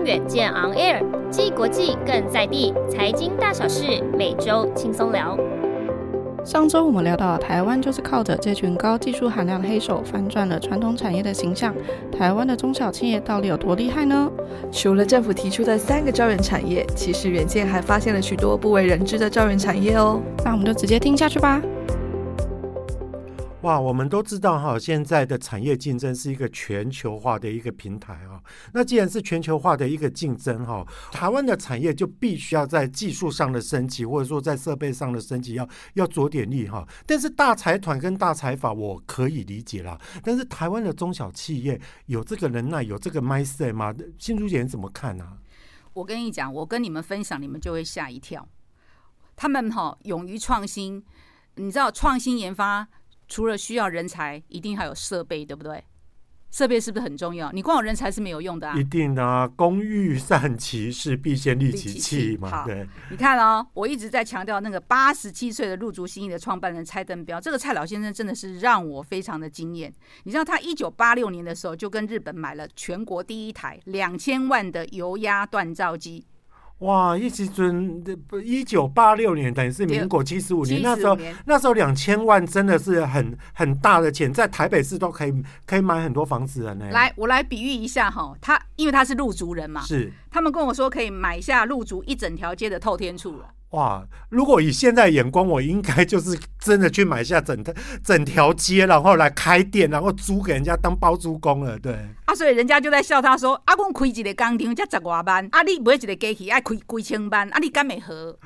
听远见 On Air，既国际更在地，财经大小事每周轻松聊。上周我们聊到，台湾就是靠着这群高技术含量的黑手翻转了传统产业的形象。台湾的中小企业到底有多厉害呢？除了政府提出的三个兆元产业，其实远见还发现了许多不为人知的兆元产业哦。那我们就直接听下去吧。哇，我们都知道哈，现在的产业竞争是一个全球化的一个平台啊。那既然是全球化的一个竞争哈，台湾的产业就必须要在技术上的升级，或者说在设备上的升级，要要着点力哈。但是大财团跟大财阀我可以理解啦，但是台湾的中小企业有这个能耐，有这个 mindset 吗？新竹姐你怎么看呢？我跟你讲，我跟你们分享，你们就会吓一跳。他们哈勇于创新，你知道创新研发。除了需要人才，一定还有设备，对不对？设备是不是很重要？你光有人才是没有用的啊！一定啊，工欲善其事，必先利其器嘛。好对，你看哦，我一直在强调那个八十七岁的路竹心意的创办人蔡登标，这个蔡老先生真的是让我非常的惊艳。你知道他一九八六年的时候就跟日本买了全国第一台两千万的油压锻造机。哇！一直尊不一九八六年，等于是民国七十五年，那时候那时候两千万真的是很很大的钱，在台北市都可以可以买很多房子了呢。来，我来比喻一下哈，他因为他是陆族人嘛，是他们跟我说可以买下陆族一整条街的透天厝了。哇！如果以现在眼光，我应该就是真的去买下整 整条街，然后来开店，然后租给人家当包租公了。对啊，所以人家就在笑他说：“啊，我开一个工厂才十外万，啊，你买一个机器爱开几千万，啊，你敢没合？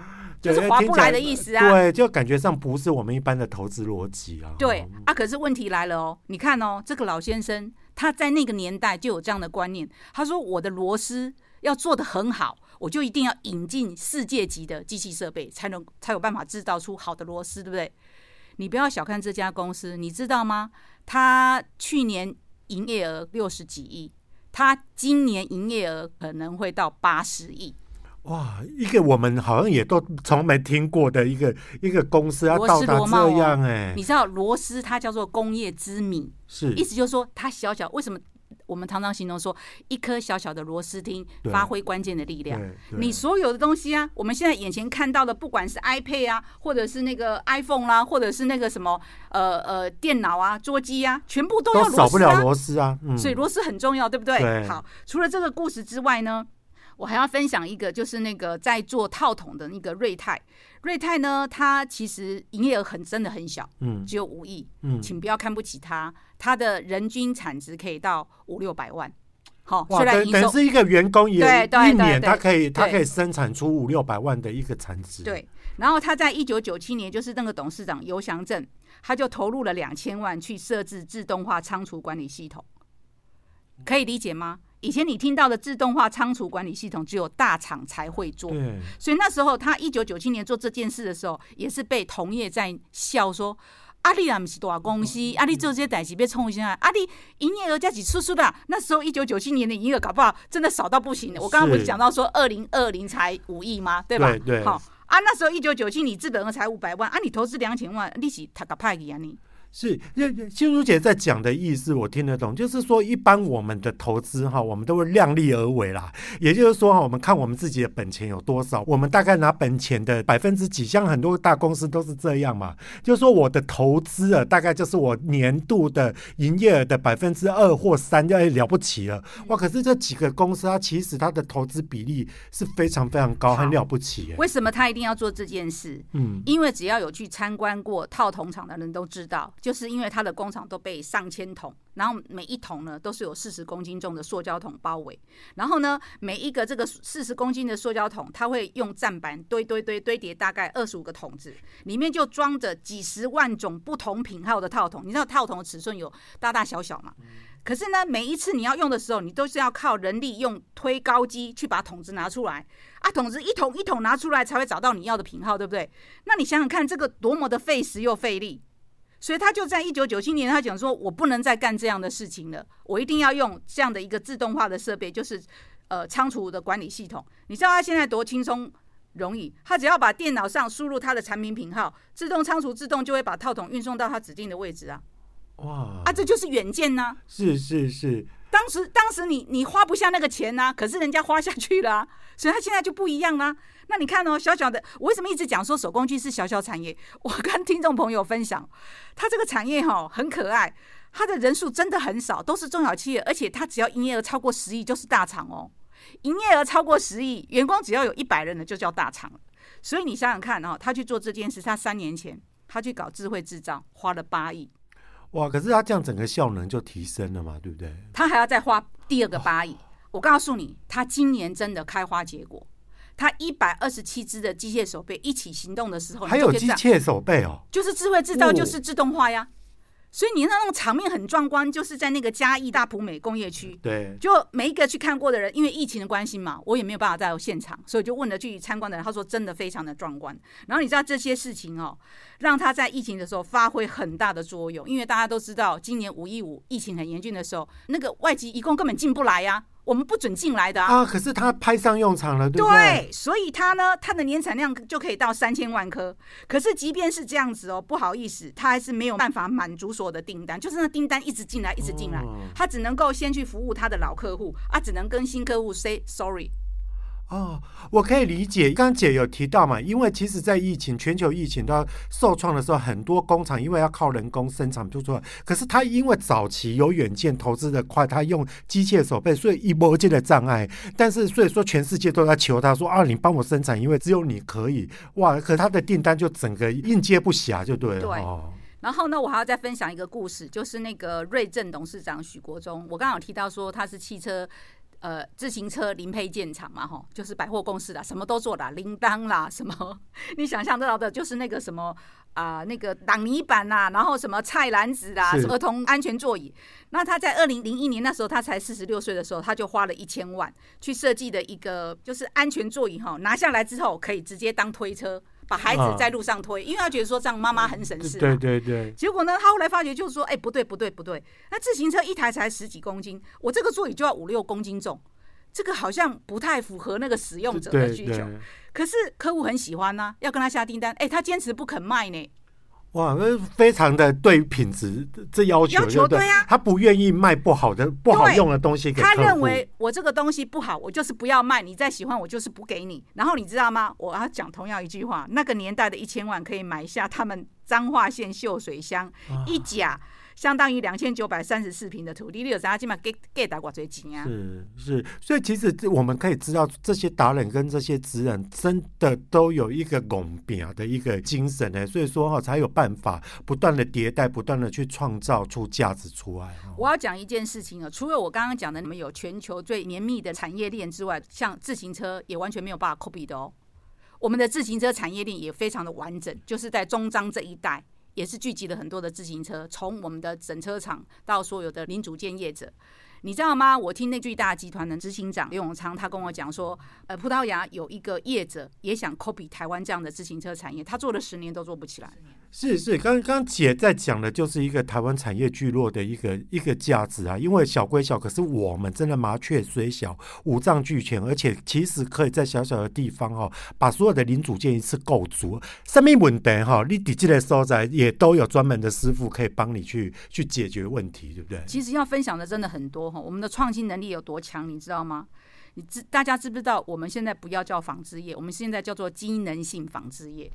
就是划不来的意思啊。”对，就感觉上不是我们一般的投资逻辑啊。对啊，可是问题来了哦，你看哦，这个老先生他在那个年代就有这样的观念，他说：“我的螺丝要做的很好。”我就一定要引进世界级的机器设备，才能才有办法制造出好的螺丝，对不对？你不要小看这家公司，你知道吗？它去年营业额六十几亿，它今年营业额可能会到八十亿。哇，一个我们好像也都从没听过的一个一个公司要到达这样哎、欸，你知道螺丝它叫做工业之米，是意思就是说它小小为什么？我们常常形容说，一颗小小的螺丝钉发挥关键的力量。你所有的东西啊，我们现在眼前看到的，不管是 iPad 啊，或者是那个 iPhone 啦、啊，或者是那个什么呃呃电脑啊、桌机啊，全部都要。少不了螺丝啊，所以螺丝很重要，对不对？对。好，除了这个故事之外呢，我还要分享一个，就是那个在做套筒的那个瑞泰。瑞泰呢，它其实营业额很真的很小，嗯，只有五亿，嗯，请不要看不起它，它的人均产值可以到五六百万，好，虽然等于是一个员工也一年，它可以它可以生产出五六百万的一个产值，对。然后他在一九九七年，就是那个董事长尤祥正，他就投入了两千万去设置自动化仓储管理系统，可以理解吗？以前你听到的自动化仓储管理系统，只有大厂才会做。所以那时候他一九九七年做这件事的时候，也是被同业在笑说：“阿里啊，不是大公司，阿里做这些代志别冲一下，阿里营业额加几出出的。”那时候一九九七年的营业额搞不好真的少到不行的。我刚刚不是讲到说二零二零才五亿吗？对吧？对对。好啊，那时候一九九七你资本额才五百万，啊，你投资两千万，利息他个派给啊你。是，心如姐在讲的意思我听得懂，就是说一般我们的投资哈，我们都会量力而为啦。也就是说哈，我们看我们自己的本钱有多少，我们大概拿本钱的百分之几，像很多大公司都是这样嘛。就是说我的投资啊，大概就是我年度的营业额的百分之二或三，就了不起了。哇，可是这几个公司它其实它的投资比例是非常非常高，很了不起。为什么他一定要做这件事？嗯，因为只要有去参观过套筒厂的人都知道。就是因为它的工厂都被上千桶，然后每一桶呢都是有四十公斤重的塑胶桶包围，然后呢每一个这个四十公斤的塑胶桶，它会用站板堆堆堆堆叠大概二十五个桶子，里面就装着几十万种不同品号的套筒。你知道套筒的尺寸有大大小小嘛？可是呢，每一次你要用的时候，你都是要靠人力用推高机去把桶子拿出来啊，桶子一桶一桶拿出来才会找到你要的品号，对不对？那你想想看，这个多么的费时又费力。所以他就在一九九七年，他讲说，我不能再干这样的事情了，我一定要用这样的一个自动化的设备，就是呃仓储的管理系统。你知道他现在多轻松容易？他只要把电脑上输入他的产品品号，自动仓储自动就会把套筒运送到他指定的位置啊。哇！啊，这就是远见呐、啊！是是是。当时当时你你花不下那个钱呐、可是人家花下去了、所以他现在就不一样啦、那你看哦，小小的，我为什么一直讲说手工具是小小产业？我跟听众朋友分享，他这个产业哈很可爱，他的人数真的很少，都是中小企业，而且他只要营业额超过十亿就是大厂哦。营业额超过十亿，员工只要有一百人的就叫大厂。所以你想想看哦，他去做这件事，他三年前他去搞智慧制造，花了八亿。哇！可是他这样整个效能就提升了嘛，对不对？他还要再花第二个八亿。哦。我告诉你，他今年真的开花结果。他一百二十七只的机械手背一起行动的时候，还有机械手背哦，就是智慧制造，就是自动化呀。哦。所以你那种场面很壮观，就是在那个嘉义大埔美工业区。对，就每一个去看过的人，因为疫情的关系嘛，我也没有办法在现场，所以就问了去参观的人，他说真的非常的壮观。然后你知道这些事情哦，让他在疫情的时候发挥很大的作用，因为大家都知道，今年五一五疫情很严峻的时候，那个外籍移工根本进不来呀。我们不准进来的啊！啊，可是他派上用场了，对不对？对，所以他呢，他的年产量就可以到三千万颗。可是即便是这样子哦，不好意思，他还是没有办法满足所有的订单，就是那订单一直进来，一直进来，哦，他只能够先去服务他的老客户啊，只能跟新客户 say sorry。哦，我可以理解。刚刚姐有提到嘛，因为其实，在疫情、全球疫情都要受创的时候，很多工厂因为要靠人工生产不出来。可是他因为早期有远见、投资的快，他用机械手背，所以一波接的障碍。但是所以说，全世界都在求他说啊，你帮我生产，因为只有你可以哇。可他的订单就整个应接不暇，就对了。对。然后呢，我还要再分享一个故事，就是那个瑞正董事长许国忠，我刚刚有提到说他是汽车。呃，自行车零配件厂嘛，吼，就是百货公司的，什么都做的，铃铛啦，什么 你想象得到的，就是那个什么啊、呃，那个挡泥板啦，然后什么菜篮子啦，儿童安全座椅。那他在二零零一年那时候，他才四十六岁的时候，他就花了一千万去设计的一个就是安全座椅，哈，拿下来之后可以直接当推车。把孩子在路上推，因为他觉得说这样妈妈很省事。对对对。结果呢，他后来发觉就是说，哎，不对不对不对，那自行车一台才十几公斤，我这个座椅就要五六公斤重，这个好像不太符合那个使用者的需求。可是客户很喜欢呢，要跟他下订单，哎，他坚持不肯卖呢。哇，那非常的对品质这要求，要求对呀、啊，他不愿意卖不好的、不好用的东西给客户。他认为我这个东西不好，我就是不要卖。你再喜欢，我就是不给你。然后你知道吗？我要讲同样一句话：那个年代的一千万可以买下他们彰化县秀水乡、啊、一甲。相当于两千九百三十四平的土地，你有啥起码给给打过最紧啊？是是，所以其实我们可以知道，这些达人跟这些职人真的都有一个共病的一个精神呢，所以说哈才有办法不断的迭代，不断的去创造出价值出来。我要讲一件事情啊，除了我刚刚讲的，你们有全球最绵密的产业链之外，像自行车也完全没有办法 copy 的哦。我们的自行车产业链也非常的完整，就是在中彰这一带。也是聚集了很多的自行车，从我们的整车厂到所有的零组件业者，你知道吗？我听那巨大集团的执行长刘永昌，他跟我讲说，呃，葡萄牙有一个业者也想 copy 台湾这样的自行车产业，他做了十年都做不起来。是是，刚刚姐在讲的就是一个台湾产业聚落的一个一个价值啊，因为小归小，可是我们真的麻雀虽小，五脏俱全，而且其实可以在小小的地方哈，把所有的零组件一次构足。什么问题哈，你底下的所在也都有专门的师傅可以帮你去去解决问题，对不对？其实要分享的真的很多哈，我们的创新能力有多强，你知道吗？你知大家知不知道？我们现在不要叫纺织业，我们现在叫做机能性纺织业。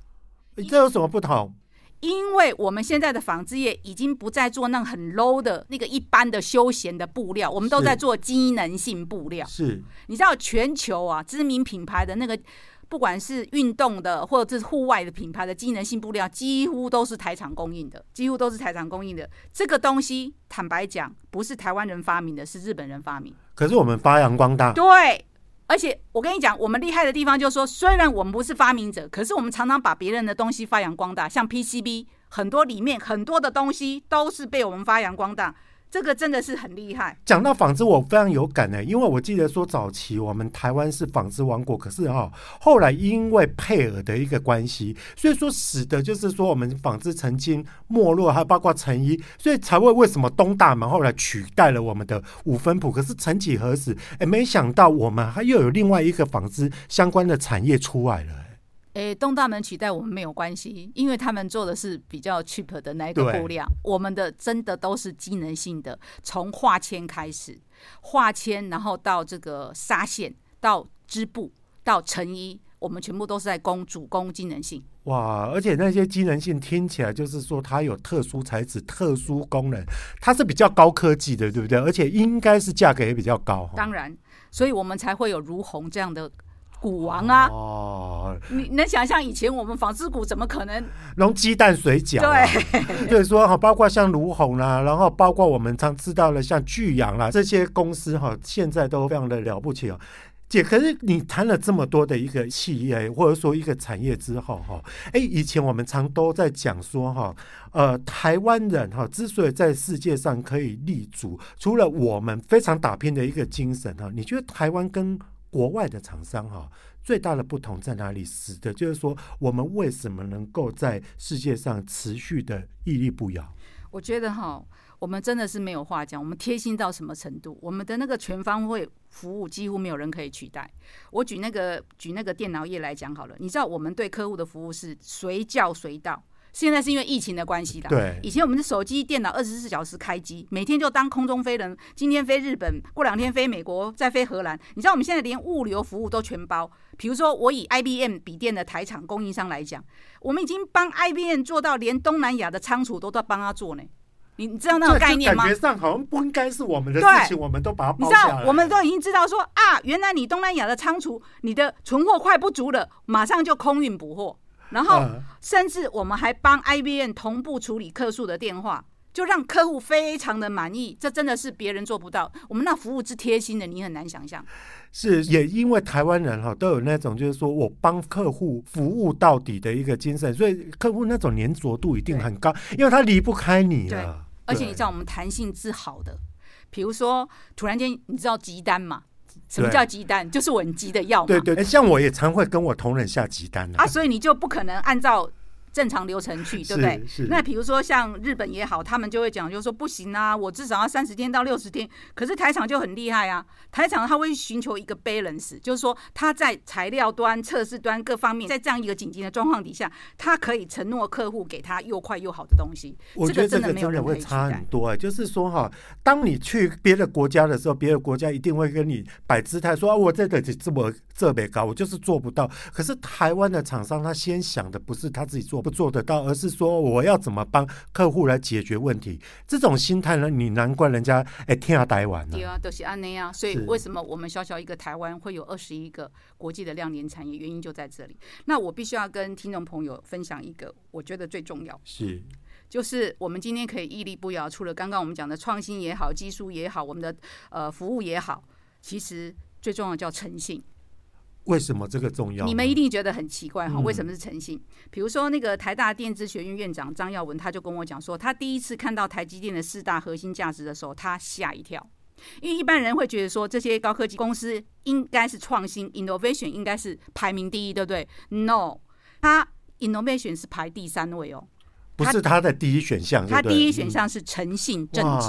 这有什么不同？因为我们现在的纺织业已经不再做那很 low 的那个一般的休闲的布料，我们都在做机能性布料。是，你知道全球啊知名品牌的那个，不管是运动的或者是户外的品牌的机能性布料，几乎都是台厂供应的，几乎都是台厂供应的。这个东西坦白讲，不是台湾人发明的，是日本人发明。可是我们发扬光大。对。而且我跟你讲，我们厉害的地方就是说，虽然我们不是发明者，可是我们常常把别人的东西发扬光大。像 PCB，很多里面很多的东西都是被我们发扬光大。这个真的是很厉害。讲到纺织，我非常有感呢，因为我记得说早期我们台湾是纺织王国，可是哈、哦，后来因为配额的一个关系，所以说使得就是说我们纺织曾经没落，还有包括成衣，所以才会为什么东大门后来取代了我们的五分埔。可是曾几何时，哎，没想到我们还又有另外一个纺织相关的产业出来了。诶，东大门取代我们没有关系，因为他们做的是比较 cheap 的那一个布料，我们的真的都是机能性的，从化纤开始，化纤，然后到这个纱线，到织布，到成衣，我们全部都是在攻主攻机能性。哇，而且那些机能性听起来就是说它有特殊材质、特殊功能，它是比较高科技的，对不对？而且应该是价格也比较高。当然，所以我们才会有如虹这样的。股王啊！哦，你能想象以前我们纺织股怎么可能弄鸡蛋水饺、啊？对，就是说哈，包括像卢红啦，然后包括我们常知道的像巨阳啦这些公司哈，现在都非常的了不起哦。姐，可是你谈了这么多的一个企业或者说一个产业之后哈，哎，以前我们常都在讲说哈，呃，台湾人哈之所以在世界上可以立足，除了我们非常打拼的一个精神哈，你觉得台湾跟国外的厂商哈，最大的不同在哪里？使得就是说，我们为什么能够在世界上持续的屹立不摇？我觉得哈，我们真的是没有话讲。我们贴心到什么程度？我们的那个全方位服务几乎没有人可以取代。我举那个举那个电脑业来讲好了，你知道我们对客户的服务是随叫随到。现在是因为疫情的关系的。对，以前我们的手机、电脑二十四小时开机，每天就当空中飞人。今天飞日本，过两天飞美国，再飞荷兰。你知道我们现在连物流服务都全包。比如说，我以 IBM 笔电的台厂供应商来讲，我们已经帮 IBM 做到连东南亚的仓储都在帮他做呢。你你知道那种概念吗？感觉上好像不应该是我们的事情，我们都把它包下来。你知道，我们都已经知道说啊，原来你东南亚的仓储，你的存货快不足了，马上就空运补货。然后，甚至我们还帮 IBM 同步处理客诉的电话，就让客户非常的满意。这真的是别人做不到，我们那服务之贴心的，你很难想象。是，也因为台湾人哈都有那种就是说我帮客户服务到底的一个精神，所以客户那种粘着度一定很高，因为他离不开你了。而且你知道我们弹性是好的，比如说突然间你知道急单吗？什么叫急单？就是稳急的药嘛。对对，像我也常会跟我同仁下急单啊，所以你就不可能按照。正常流程去，对不对？那比如说像日本也好，他们就会讲，就是说不行啊，我至少要三十天到六十天。可是台厂就很厉害啊，台厂他会寻求一个 balance，就是说他在材料端、测试端各方面，在这样一个紧急的状况底下，他可以承诺客户给他又快又好的东西。我觉得这个真的会差很多哎、欸，就是说哈，当你去别的国家的时候，别的国家一定会跟你摆姿态说啊，我这个这么这么高，我就是做不到。可是台湾的厂商他先想的不是他自己做。不做得到，而是说我要怎么帮客户来解决问题？这种心态呢，你难怪人家哎天下台湾呢。对啊，都是安内啊。所以为什么我们小小一个台湾会有二十一个国际的亮点产业？原因就在这里。那我必须要跟听众朋友分享一个，我觉得最重要是，就是我们今天可以屹立不摇，除了刚刚我们讲的创新也好，技术也好，我们的呃服务也好，其实最重要叫诚信。为什么这个重要？你们一定觉得很奇怪哈，为什么是诚信？比如说那个台大电子学院院长张耀文，他就跟我讲说，他第一次看到台积电的四大核心价值的时候，他吓一跳，因为一般人会觉得说，这些高科技公司应该是创新，innovation 应该是排名第一，对不对？No，他 innovation 是排第三位哦，不是他的第一选项，他第一选项是诚信正直，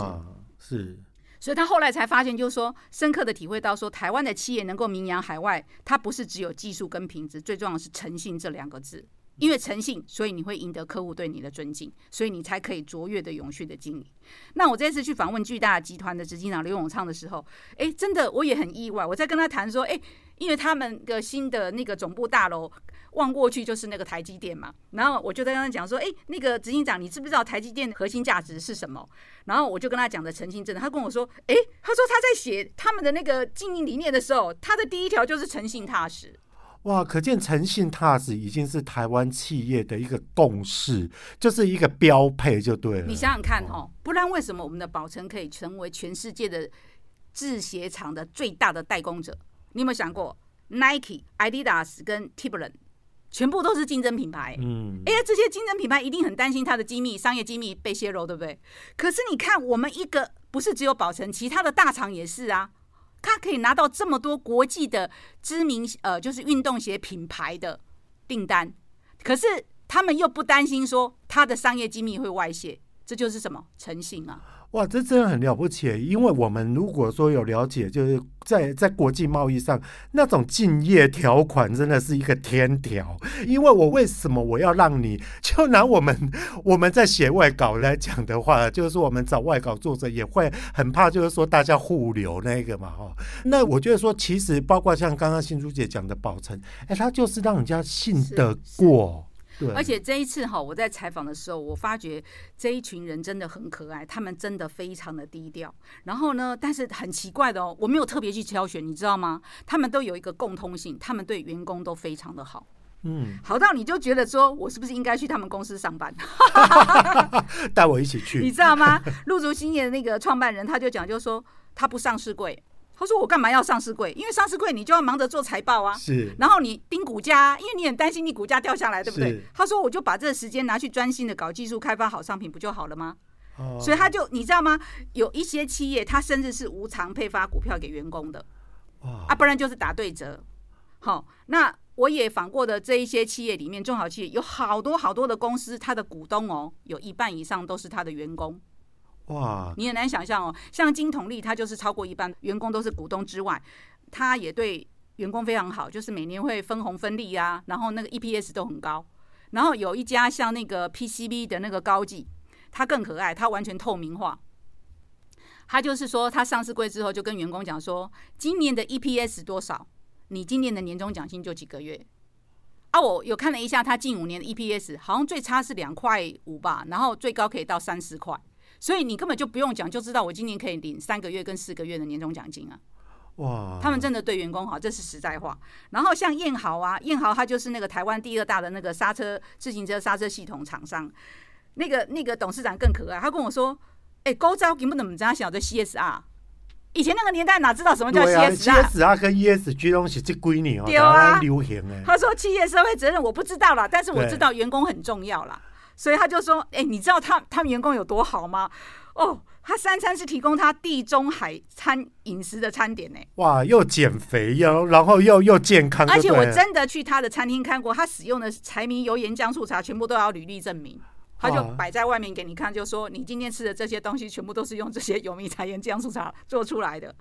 是。所以他后来才发现，就是说，深刻的体会到说，台湾的企业能够名扬海外，它不是只有技术跟品质，最重要的是诚信这两个字。因为诚信，所以你会赢得客户对你的尊敬，所以你才可以卓越的永续的经营。那我这次去访问巨大集团的执行长刘永昌的时候，哎，真的我也很意外。我在跟他谈说，哎，因为他们的新的那个总部大楼。望过去就是那个台积电嘛，然后我就在跟他讲说，哎，那个执行长，你知不知道台积电的核心价值是什么？然后我就跟他讲的诚信真的，他跟我说，哎，他说他在写他们的那个经营理念的时候，他的第一条就是诚信踏实。哇，可见诚信踏实已经是台湾企业的一个共识，就是一个标配，就对了。你想想看哦，不然为什么我们的宝成可以成为全世界的制鞋厂的最大的代工者？你有没有想过，Nike、Adidas 跟 Timberland？全部都是竞争品牌。嗯，哎呀，这些竞争品牌一定很担心它的机密、商业机密被泄露，对不对？可是你看，我们一个不是只有宝成，其他的大厂也是啊，他可以拿到这么多国际的知名呃，就是运动鞋品牌的订单，可是他们又不担心说他的商业机密会外泄，这就是什么诚信啊？哇，这真的很了不起！因为我们如果说有了解，就是在在国际贸易上那种竞业条款真的是一个天条。因为我为什么我要让你？就拿我们我们在写外稿来讲的话，就是说我们找外稿作者也会很怕，就是说大家互留那个嘛，哈。那我觉得说，其实包括像刚刚新珠姐讲的宝成，哎，他就是让人家信得过。而且这一次哈，我在采访的时候，我发觉这一群人真的很可爱，他们真的非常的低调。然后呢，但是很奇怪的哦，我没有特别去挑选，你知道吗？他们都有一个共通性，他们对员工都非常的好。嗯，好到你就觉得说我是不是应该去他们公司上班？带我一起去，你知道吗？陆竹兴业的那个创办人他就讲，就说他不上市柜。他说：“我干嘛要上市柜？因为上市柜你就要忙着做财报啊，是。然后你盯股价，因为你很担心你股价掉下来，对不对？”他说：“我就把这个时间拿去专心的搞技术开发好商品，不就好了吗？”哦。所以他就你知道吗？有一些企业，他甚至是无偿配发股票给员工的，啊，不然就是打对折。好，那我也访过的这一些企业里面，中小企业有好多好多的公司，他的股东哦，有一半以上都是他的员工。哇，你很难想象哦，像金统利，他就是超过一半员工都是股东之外，他也对员工非常好，就是每年会分红分利啊，然后那个 EPS 都很高。然后有一家像那个 PCB 的那个高技，他更可爱，他完全透明化。他就是说，他上市柜之后就跟员工讲说，今年的 EPS 多少，你今年的年终奖金就几个月。啊，我有看了一下他近五年的 EPS，好像最差是两块五吧，然后最高可以到三十块。所以你根本就不用讲，就知道我今年可以领三个月跟四个月的年终奖金啊！哇，他们真的对员工好，这是实在话。然后像燕豪啊，燕豪他就是那个台湾第二大的那个刹车自行车刹车系统厂商，那个那个董事长更可爱，他跟我说：“哎、欸，高招根本怎么这样想的 CSR？以前那个年代哪知道什么叫 CSR？CSR、啊、跟 ESG 东西这几年哦，对啊，流行哎。他说企业社会责任我不知道啦，但是我知道员工很重要啦。”所以他就说：“哎、欸，你知道他他们员工有多好吗？哦，他三餐是提供他地中海餐饮食的餐点呢。哇，又减肥又然后又又健康，而且我真的去他的餐厅看过，他使用的柴米油盐酱醋茶全部都要履历证明，他就摆在外面给你看，就说你今天吃的这些东西全部都是用这些油米柴盐酱醋茶做出来的。”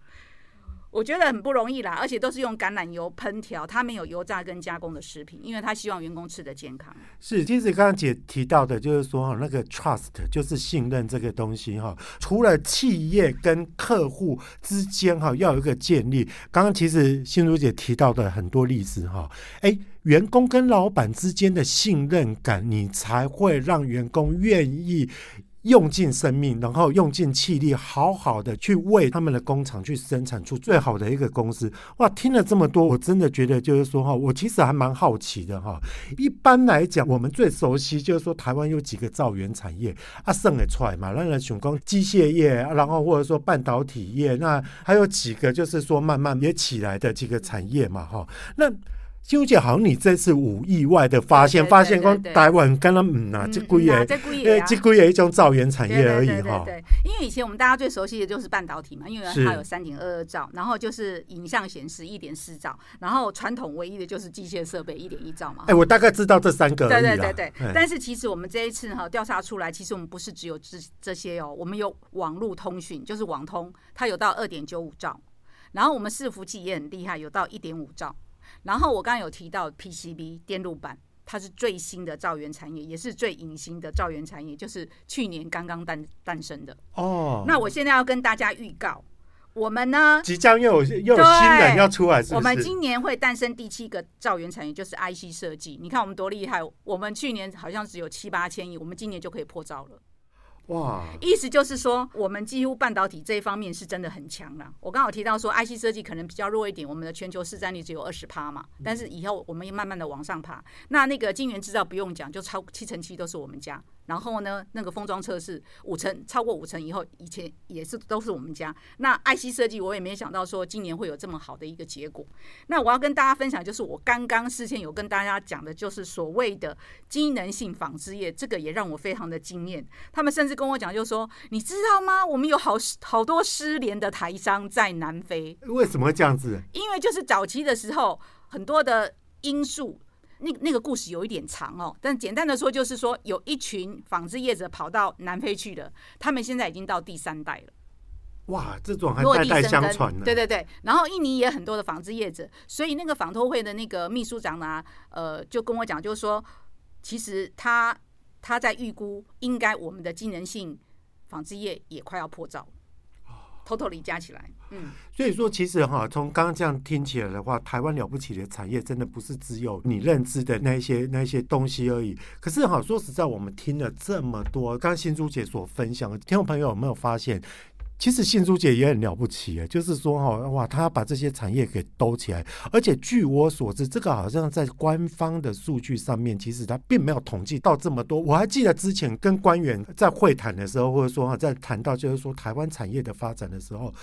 我觉得很不容易啦，而且都是用橄榄油烹调，它没有油炸跟加工的食品，因为他希望员工吃得健康。是，其实刚刚姐提到的，就是说哈，那个 trust 就是信任这个东西哈，除了企业跟客户之间哈要有一个建立，刚刚其实心如姐提到的很多例子哈，哎，员工跟老板之间的信任感，你才会让员工愿意。用尽生命，然后用尽气力，好好的去为他们的工厂去生产出最好的一个公司。哇，听了这么多，我真的觉得就是说哈，我其实还蛮好奇的哈。一般来讲，我们最熟悉就是说台湾有几个造园产业啊，生得出来嘛，那人选工机械业，然后或者说半导体业，那还有几个就是说慢慢也起来的几个产业嘛哈，那。心如姐，好像你这次无意外的发现，发现光台湾跟他们啊，这贵也，这贵也一种造园产业而已哈。对，因为以前我们大家最熟悉的就是半导体嘛，因为它有三点二二兆，然后就是影像显示一点四兆，然后传统唯一的就是机械设备一点一兆嘛。哎，我大概知道这三个。对对对对。但是其实我们这一次哈调查出来，其实我们不是只有这这些哦，我们有网络通讯，就是网通，它有到二点九五兆，然后我们伺服器也很厉害，有到一点五兆。然后我刚刚有提到 PCB 电路板，它是最新的兆元产业，也是最隐形的兆元产业，就是去年刚刚诞诞生的。哦，那我现在要跟大家预告，我们呢即将又有又有新人要出来是是？我们今年会诞生第七个兆元产业，就是 IC 设计。你看我们多厉害，我们去年好像只有七八千亿，我们今年就可以破兆了。哇，意思就是说，我们几乎半导体这一方面是真的很强了。我刚好提到说，IC 设计可能比较弱一点，我们的全球市占率只有二十趴嘛。但是以后我们也慢慢的往上爬。那那个晶圆制造不用讲，就超七成七都是我们家。然后呢，那个封装测试五成超过五成以后，以前也是都是我们家。那爱惜设计我也没想到说今年会有这么好的一个结果。那我要跟大家分享，就是我刚刚事先有跟大家讲的，就是所谓的机能性纺织业，这个也让我非常的惊艳。他们甚至跟我讲，就是说你知道吗？我们有好好多失联的台商在南非。为什么会这样子？因为就是早期的时候，很多的因素。那那个故事有一点长哦，但简单的说就是说，有一群纺织业者跑到南非去了，他们现在已经到第三代了。哇，这种还代代相传呢。对对对，然后印尼也很多的纺织业者，所以那个纺托会的那个秘书长呢，呃，就跟我讲，就是说，其实他他在预估，应该我们的机能性纺织业也快要破兆。偷偷地加起来，嗯，所以说其实哈，从刚刚这样听起来的话，台湾了不起的产业真的不是只有你认知的那些那些东西而已。可是哈，说实在，我们听了这么多，刚新珠姐所分享的，听众朋友有没有发现？其实信珠姐也很了不起，就是说哈，哇，她把这些产业给兜起来，而且据我所知，这个好像在官方的数据上面，其实她并没有统计到这么多。我还记得之前跟官员在会谈的时候，或者说哈，在谈到就是说台湾产业的发展的时候。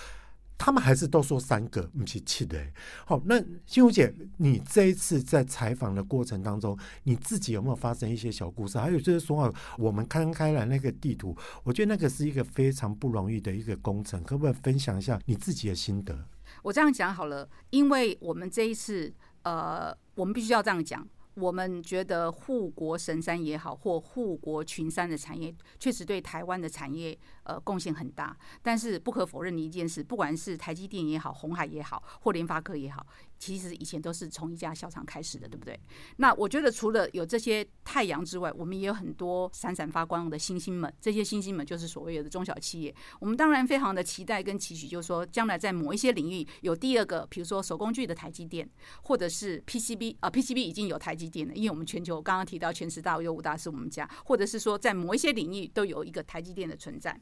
他们还是都说三个，不是七的。好，那心如姐，你这一次在采访的过程当中，你自己有没有发生一些小故事？还有就是说啊，我们看开了那个地图，我觉得那个是一个非常不容易的一个工程，可不可以分享一下你自己的心得？我这样讲好了，因为我们这一次，呃，我们必须要这样讲。我们觉得护国神山也好，或护国群山的产业，确实对台湾的产业呃贡献很大。但是不可否认的一件事，不管是台积电也好，红海也好，或联发科也好。其实以前都是从一家小厂开始的，对不对？那我觉得除了有这些太阳之外，我们也有很多闪闪发光的星星们。这些星星们就是所谓的中小企业。我们当然非常的期待跟期许，就是说将来在某一些领域有第二个，比如说手工具的台积电，或者是 PCB 啊，PCB 已经有台积电了，因为我们全球刚刚提到全十大有五大是我们家，或者是说在某一些领域都有一个台积电的存在。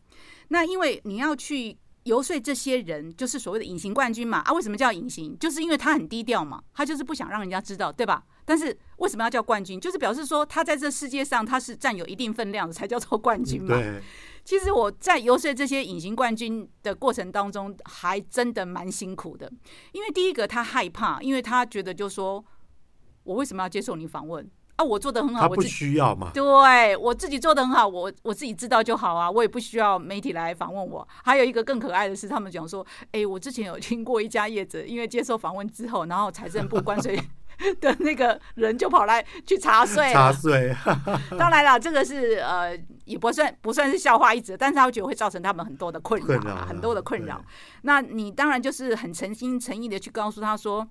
那因为你要去。游说这些人就是所谓的隐形冠军嘛啊，为什么叫隐形？就是因为他很低调嘛，他就是不想让人家知道，对吧？但是为什么要叫冠军？就是表示说他在这世界上他是占有一定分量的，才叫做冠军嘛。其实我在游说这些隐形冠军的过程当中，还真的蛮辛苦的，因为第一个他害怕，因为他觉得就说，我为什么要接受你访问？啊，我做的很好，他不需要嘛？对，我自己做的很好，我我自己知道就好啊，我也不需要媒体来访问我。还有一个更可爱的是，他们讲说，哎、欸，我之前有听过一家业者，因为接受访问之后，然后财政部关税 的那个人就跑来去查税，查税。当然了，这个是呃，也不算不算是笑话一则，但是他觉得会造成他们很多的困扰、啊，很多的困扰。那你当然就是很诚心诚意的去告诉他说。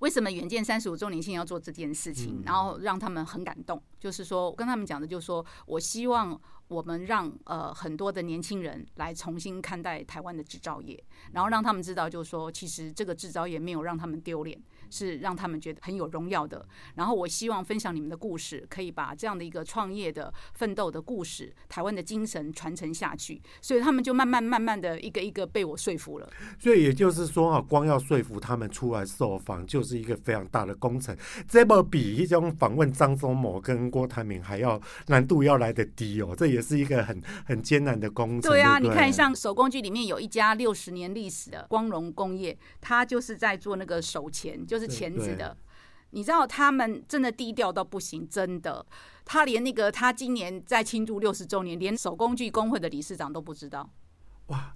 为什么远见三十五周年庆要做这件事情？然后让他们很感动，就是说，我跟他们讲的，就是说我希望我们让呃很多的年轻人来重新看待台湾的制造业，然后让他们知道，就是说，其实这个制造业没有让他们丢脸。是让他们觉得很有荣耀的。然后我希望分享你们的故事，可以把这样的一个创业的奋斗的故事、台湾的精神传承下去。所以他们就慢慢慢慢的一个一个被我说服了。所以也就是说啊，光要说服他们出来受访，就是一个非常大的工程。这么比一种访问张忠谋跟郭台铭还要难度要来得低哦。这也是一个很很艰难的工程。对啊，对对，你看像手工具里面有一家六十年历史的光荣工业，他就是在做那个手钱就。就是钳子的，你知道他们真的低调到不行，真的。他连那个他今年在庆祝六十周年，连手工具工会的理事长都不知道。哇，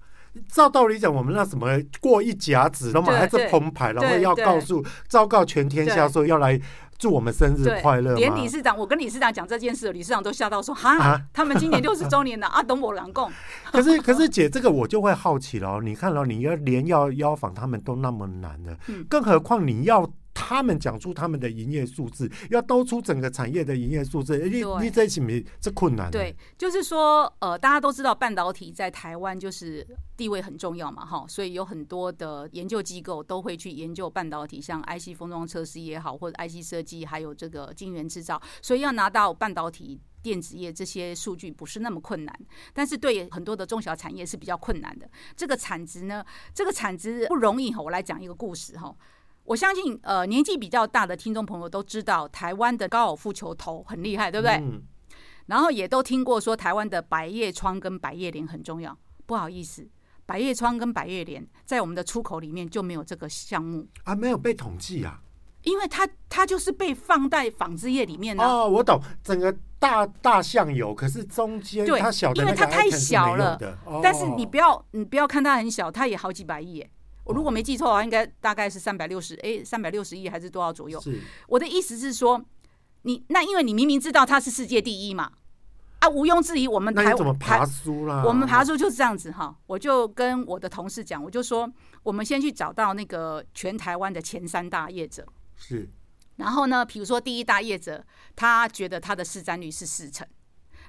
照道理讲，我们那什么过一甲子，了嘛还是澎湃，然后要告诉昭告全天下说要来祝我们生日快乐。连理事长，我跟理事长讲这件事，理事长都吓到说：“哈，他们今年六十周年了 啊，懂我两共。”可是，可是姐，这个我就会好奇了。你看了，你要连要邀访他们都那么难的，更何况你要。他们讲出他们的营业数字，要兜出整个产业的营业数字，你你这起没这困难？对，就是说，呃，大家都知道半导体在台湾就是地位很重要嘛，哈，所以有很多的研究机构都会去研究半导体，像 IC 封装测试也好，或者 IC 设计，还有这个晶圆制造，所以要拿到半导体电子业这些数据不是那么困难，但是对很多的中小产业是比较困难的。这个产值呢，这个产值不容易哈。我来讲一个故事哈。我相信，呃，年纪比较大的听众朋友都知道，台湾的高尔夫球头很厉害，对不对？嗯。然后也都听过说台湾的百叶窗跟百叶帘很重要。不好意思，百叶窗跟百叶帘在我们的出口里面就没有这个项目啊，没有被统计啊，因为它它就是被放在纺织业里面的。哦，我懂，整个大大象有，可是中间它小的，因为它太小了。哦、但是你不要你不要看它很小，它也好几百亿耶。我如果没记错的话，应该大概是三百六十哎，三百六十亿还是多少左右？是我的意思是说，你那因为你明明知道他是世界第一嘛。啊，毋庸置疑，我们台怎么爬书啦？我们爬书就是这样子哈。我就跟我的同事讲，我就说，我们先去找到那个全台湾的前三大业者。是。然后呢，比如说第一大业者，他觉得他的市占率是四成，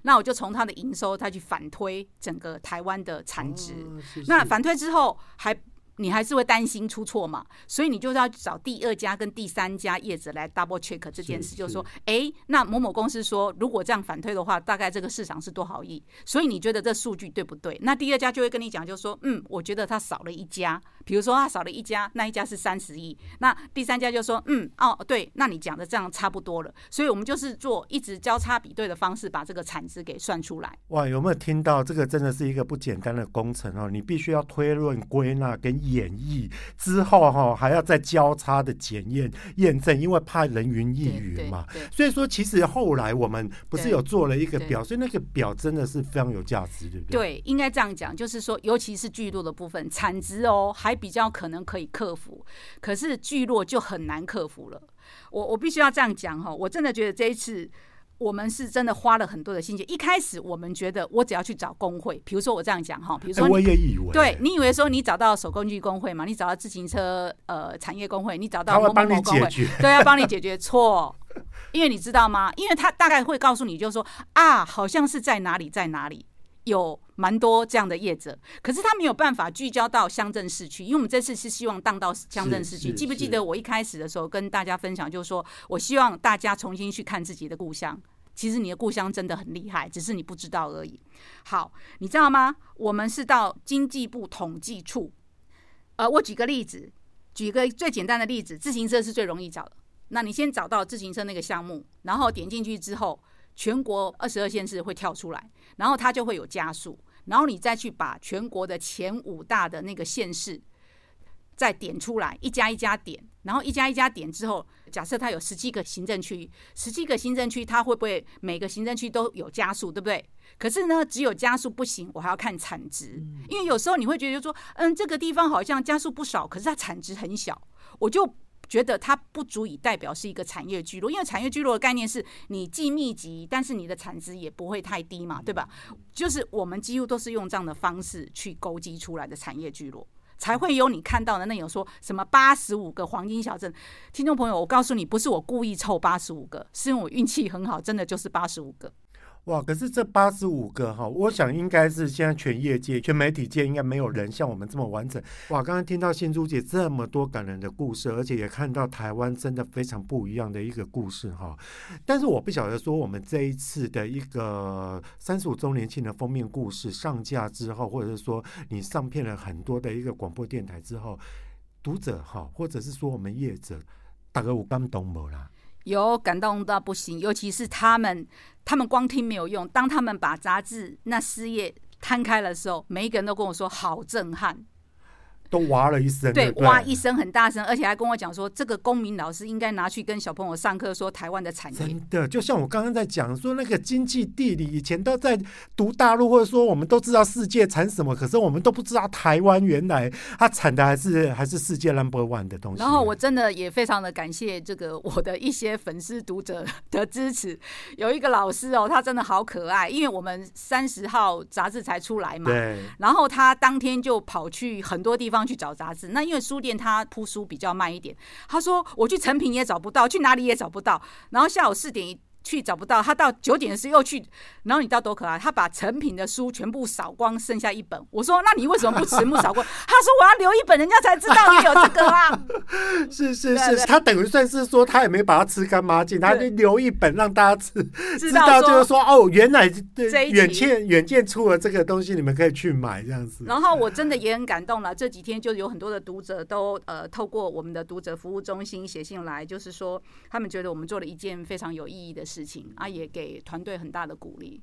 那我就从他的营收，他去反推整个台湾的产值。哦、是是那反推之后还。你还是会担心出错嘛？所以你就是要找第二家跟第三家业者来 double check 这件事，就是说，哎，那某某公司说，如果这样反推的话，大概这个市场是多少亿？所以你觉得这数据对不对？那第二家就会跟你讲，就是说，嗯，我觉得他少了一家，比如说他少了一家，那一家是三十亿，那第三家就说，嗯，哦，对，那你讲的这样差不多了。所以我们就是做一直交叉比对的方式，把这个产值给算出来。哇，有没有听到？这个真的是一个不简单的工程哦！你必须要推论、归纳跟。演绎之后哈，还要再交叉的检验验证，因为怕人云亦云嘛。所以说，其实后来我们不是有做了一个表，所以那个表真的是非常有价值，对不对？对，应该这样讲，就是说，尤其是聚落的部分，产值哦还比较可能可以克服，可是聚落就很难克服了。我我必须要这样讲哈，我真的觉得这一次。我们是真的花了很多的心血。一开始我们觉得，我只要去找工会，比如说我这样讲哈，比如说我也以为，对，你以为说你找到手工具工会嘛，你找到自行车呃产业工会，你找到某某某工会，对，要帮你解决错，因为你知道吗？因为他大概会告诉你，就是说啊，好像是在哪里，在哪里。有蛮多这样的业者，可是他没有办法聚焦到乡镇市区，因为我们这次是希望荡到乡镇市区。记不记得我一开始的时候跟大家分享，就是说我希望大家重新去看自己的故乡。其实你的故乡真的很厉害，只是你不知道而已。好，你知道吗？我们是到经济部统计处。呃，我举个例子，举个最简单的例子，自行车是最容易找的。那你先找到自行车那个项目，然后点进去之后。全国二十二县市会跳出来，然后它就会有加速，然后你再去把全国的前五大的那个县市再点出来，一家一家点，然后一家一家点之后，假设它有十七个行政区，十七个行政区它会不会每个行政区都有加速，对不对？可是呢，只有加速不行，我还要看产值，因为有时候你会觉得说，嗯，这个地方好像加速不少，可是它产值很小，我就。觉得它不足以代表是一个产业聚落，因为产业聚落的概念是你既密集，但是你的产值也不会太低嘛，对吧？就是我们几乎都是用这样的方式去勾稽出来的产业聚落，才会有你看到的那有说什么八十五个黄金小镇。听众朋友，我告诉你，不是我故意凑八十五个，是因为我运气很好，真的就是八十五个。哇！可是这八十五个哈，我想应该是现在全业界、全媒体界应该没有人像我们这么完整。哇！刚刚听到新珠姐这么多感人的故事，而且也看到台湾真的非常不一样的一个故事哈。但是我不晓得说，我们这一次的一个三十五周年庆的封面故事上架之后，或者是说你上片了很多的一个广播电台之后，读者哈，或者是说我们业者，大概有感动没啦？有感动到不行，尤其是他们，他们光听没有用。当他们把杂志那四页摊开的时候，每一个人都跟我说好震撼。都哇了一声，对，哇一声很大声，而且还跟我讲说，这个公民老师应该拿去跟小朋友上课，说台湾的产业。真的，就像我刚刚在讲说，那个经济地理以前都在读大陆，或者说我们都知道世界产什么，可是我们都不知道台湾原来它产的还是还是世界 number one 的东西。然后我真的也非常的感谢这个我的一些粉丝读者的支持。有一个老师哦，他真的好可爱，因为我们三十号杂志才出来嘛，对。然后他当天就跑去很多地方。去找杂志，那因为书店它铺书比较慢一点。他说我去成品也找不到，去哪里也找不到。然后下午四点。去找不到，他到九点的时候又去，然后你知道多可爱？他把成品的书全部扫光，剩下一本。我说：“那你为什么不全部扫光？”他说：“我要留一本，人家才知道你有这个啊。”是是是，他等于算是说他也没把它吃干抹净，他就留一本让大家知知道，就是说哦，原来远见远见出了这个东西，你们可以去买这样子。然后我真的也很感动了。这几天就有很多的读者都呃透过我们的读者服务中心写信来，就是说他们觉得我们做了一件非常有意义的事。事情啊，也给团队很大的鼓励。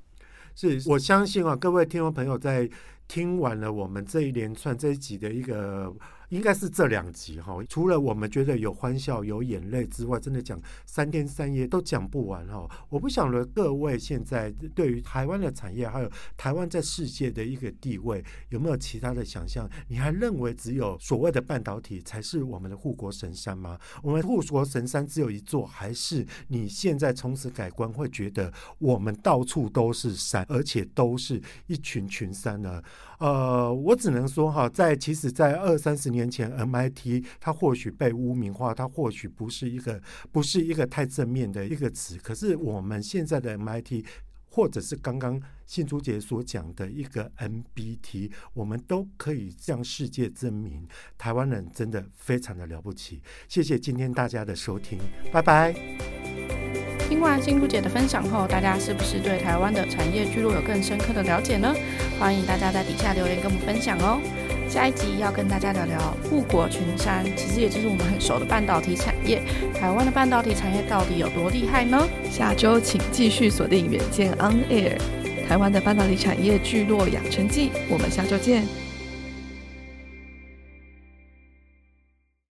是我相信啊，各位听众朋友在听完了我们这一连串这一集的一个。应该是这两集哈，除了我们觉得有欢笑、有眼泪之外，真的讲三天三夜都讲不完哈。我不想得各位现在对于台湾的产业，还有台湾在世界的一个地位，有没有其他的想象？你还认为只有所谓的半导体才是我们的护国神山吗？我们护国神山只有一座，还是你现在从此改观，会觉得我们到处都是山，而且都是一群群山呢？呃，我只能说哈，在其实，在二三十年前，MIT 它或许被污名化，它或许不是一个不是一个太正面的一个词。可是我们现在的 MIT，或者是刚刚信珠姐所讲的一个 MBT，我们都可以向世界证明，台湾人真的非常的了不起。谢谢今天大家的收听，拜拜。听完信珠姐的分享后，大家是不是对台湾的产业聚落有更深刻的了解呢？欢迎大家在底下留言跟我们分享哦。下一集要跟大家聊聊护国群山，其实也就是我们很熟的半导体产业。台湾的半导体产业到底有多厉害呢？下周请继续锁定远见 On Air，台湾的半导体产业聚落养成记。我们下周见。